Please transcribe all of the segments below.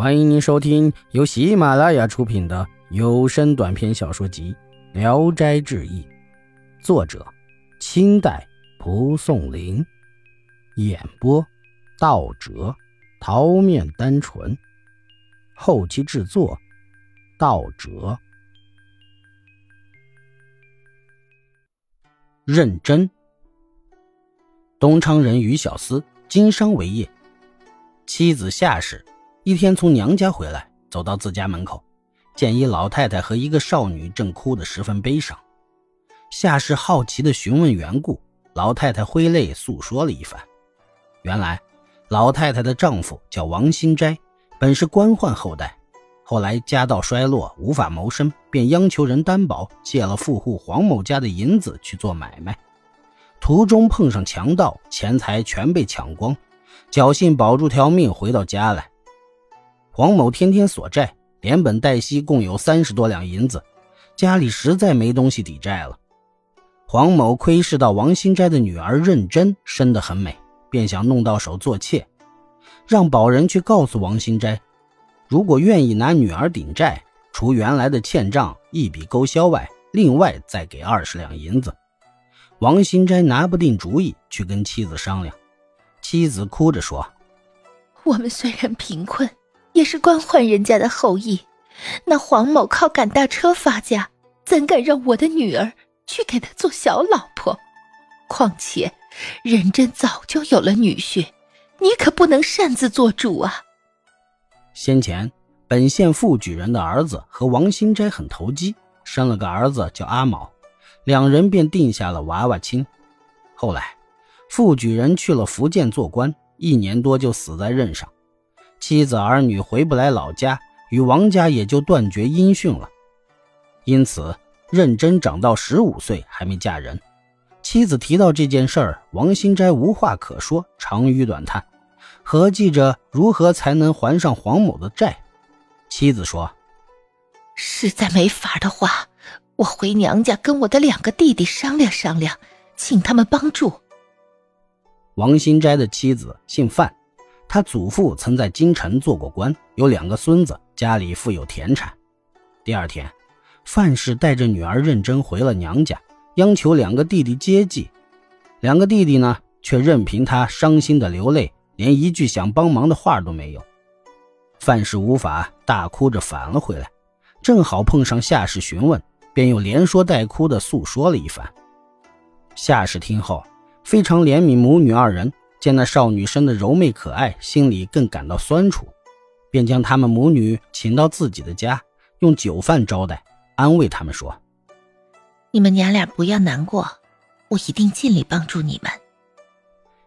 欢迎您收听由喜马拉雅出品的有声短篇小说集《聊斋志异》，作者：清代蒲松龄，演播：道哲、桃面单纯，后期制作：道哲。认真。东昌人于小思，经商为业，妻子夏氏。一天从娘家回来，走到自家门口，见一老太太和一个少女正哭得十分悲伤。夏氏好奇地询问缘故，老太太挥泪诉说了一番。原来，老太太的丈夫叫王新斋，本是官宦后代，后来家道衰落，无法谋生，便央求人担保，借了富户黄某家的银子去做买卖。途中碰上强盗，钱财全被抢光，侥幸保住条命，回到家来。黄某天天索债，连本带息共有三十多两银子，家里实在没东西抵债了。黄某窥视到王新斋的女儿认真生得很美，便想弄到手做妾，让保人去告诉王新斋，如果愿意拿女儿顶债，除原来的欠账一笔勾销外，另外再给二十两银子。王新斋拿不定主意，去跟妻子商量，妻子哭着说：“我们虽然贫困。”也是官宦人家的后裔，那黄某靠赶大车发家，怎敢让我的女儿去给他做小老婆？况且，认真早就有了女婿，你可不能擅自做主啊！先前本县副举人的儿子和王新斋很投机，生了个儿子叫阿卯，两人便定下了娃娃亲。后来，副举人去了福建做官，一年多就死在任上。妻子儿女回不来老家，与王家也就断绝音讯了。因此，认真长到十五岁还没嫁人。妻子提到这件事儿，王新斋无话可说，长吁短叹，合计着如何才能还上黄某的债。妻子说：“实在没法的话，我回娘家跟我的两个弟弟商量商量，请他们帮助。”王新斋的妻子姓范。他祖父曾在京城做过官，有两个孙子，家里富有田产。第二天，范氏带着女儿认真回了娘家，央求两个弟弟接济。两个弟弟呢，却任凭他伤心的流泪，连一句想帮忙的话都没有。范氏无法，大哭着返了回来，正好碰上夏氏询问，便又连说带哭的诉说了一番。夏氏听后，非常怜悯母女二人。见那少女生的柔媚可爱，心里更感到酸楚，便将他们母女请到自己的家，用酒饭招待，安慰他们说：“你们娘俩不要难过，我一定尽力帮助你们。”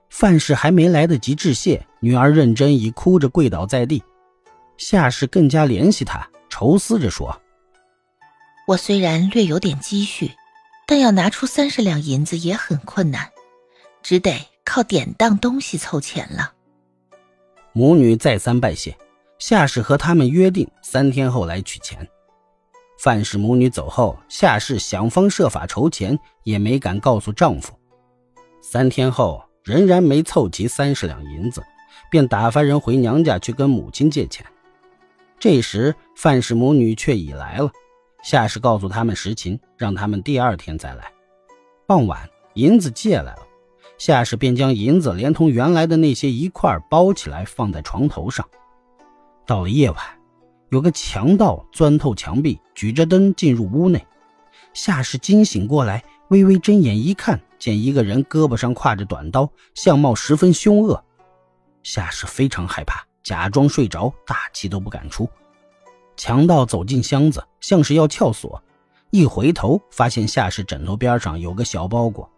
范氏还没来得及致谢，女儿认真已哭着跪倒在地。夏氏更加怜惜她，愁思着说：“我虽然略有点积蓄，但要拿出三十两银子也很困难，只得。”靠典当东西凑钱了。母女再三拜谢，夏氏和他们约定三天后来取钱。范氏母女走后，夏氏想方设法筹钱，也没敢告诉丈夫。三天后仍然没凑齐三十两银子，便打发人回娘家去跟母亲借钱。这时范氏母女却已来了，夏氏告诉他们实情，让他们第二天再来。傍晚，银子借来了。夏氏便将银子连同原来的那些一块包起来，放在床头上。到了夜晚，有个强盗钻透墙壁，举着灯进入屋内。夏氏惊醒过来，微微睁眼一看，见一个人胳膊上挎着短刀，相貌十分凶恶。夏氏非常害怕，假装睡着，大气都不敢出。强盗走进箱子，像是要撬锁，一回头发现夏氏枕头边上有个小包裹。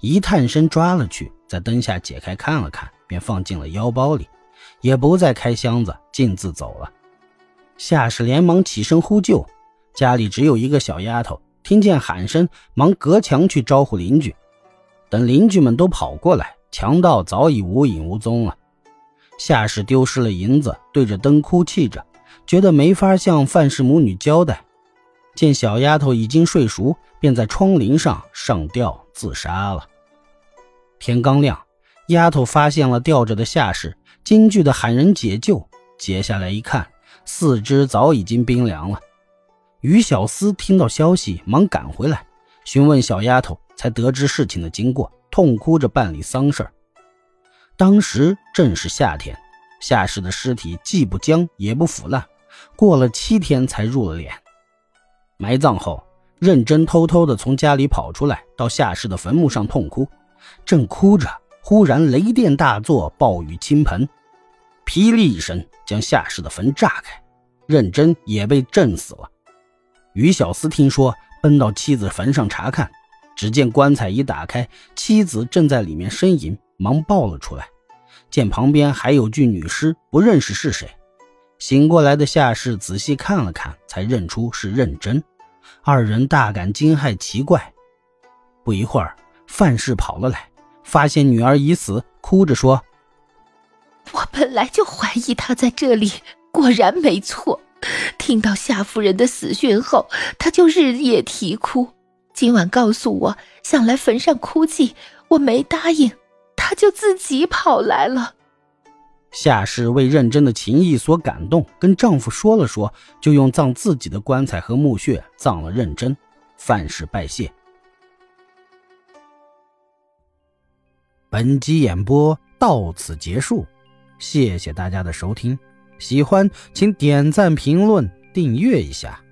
一探身抓了去，在灯下解开看了看，便放进了腰包里，也不再开箱子，径自走了。夏氏连忙起身呼救，家里只有一个小丫头，听见喊声，忙隔墙去招呼邻居。等邻居们都跑过来，强盗早已无影无踪了。夏氏丢失了银子，对着灯哭泣着，觉得没法向范氏母女交代。见小丫头已经睡熟，便在窗棂上上吊自杀了。天刚亮，丫头发现了吊着的夏氏，惊惧的喊人解救。解下来一看，四肢早已经冰凉了。于小思听到消息，忙赶回来询问小丫头，才得知事情的经过，痛哭着办理丧事当时正是夏天，夏氏的尸体既不僵也不腐烂，过了七天才入了殓。埋葬后，认真偷偷的从家里跑出来，到夏氏的坟墓上痛哭。正哭着，忽然雷电大作，暴雨倾盆，霹雳一声将夏氏的坟炸开，认真也被震死了。于小思听说，奔到妻子坟上查看，只见棺材一打开，妻子正在里面呻吟，忙抱了出来。见旁边还有具女尸，不认识是谁。醒过来的夏氏仔细看了看，才认出是认真。二人大感惊骇奇怪。不一会儿。范氏跑了来，发现女儿已死，哭着说：“我本来就怀疑他在这里，果然没错。听到夏夫人的死讯后，他就日夜啼哭。今晚告诉我想来坟上哭泣，我没答应，他就自己跑来了。”夏氏为认真的情谊所感动，跟丈夫说了说，就用葬自己的棺材和墓穴葬了认真。范氏拜谢。本集演播到此结束，谢谢大家的收听。喜欢请点赞、评论、订阅一下。